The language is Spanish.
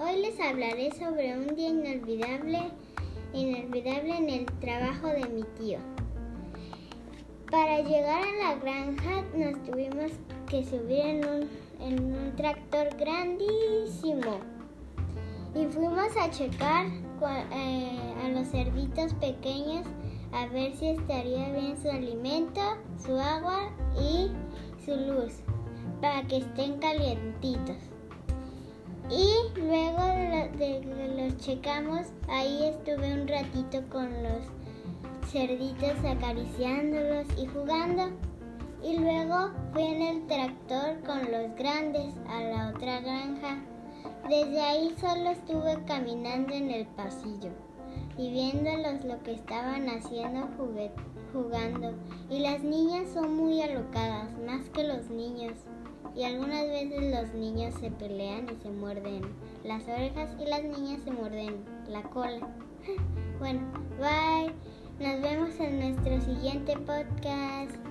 Hoy les hablaré sobre un día inolvidable, inolvidable en el trabajo de mi tío. Para llegar a la granja nos tuvimos que subir en un, en un tractor grandísimo. Y fuimos a checar eh, a los cerditos pequeños a ver si estaría bien su alimento, su agua y su luz para que estén calientitos. Y luego de, que los checamos, ahí estuve un ratito con los cerditos acariciándolos y jugando. Y luego fui en el tractor con los grandes a la otra granja. Desde ahí solo estuve caminando en el pasillo y viéndolos lo que estaban haciendo jugando. Y las niñas son muy alocadas, más que los niños. Y algunas veces los niños se pelean y se muerden las orejas y las niñas se muerden la cola. bueno, bye. Nos vemos en nuestro siguiente podcast.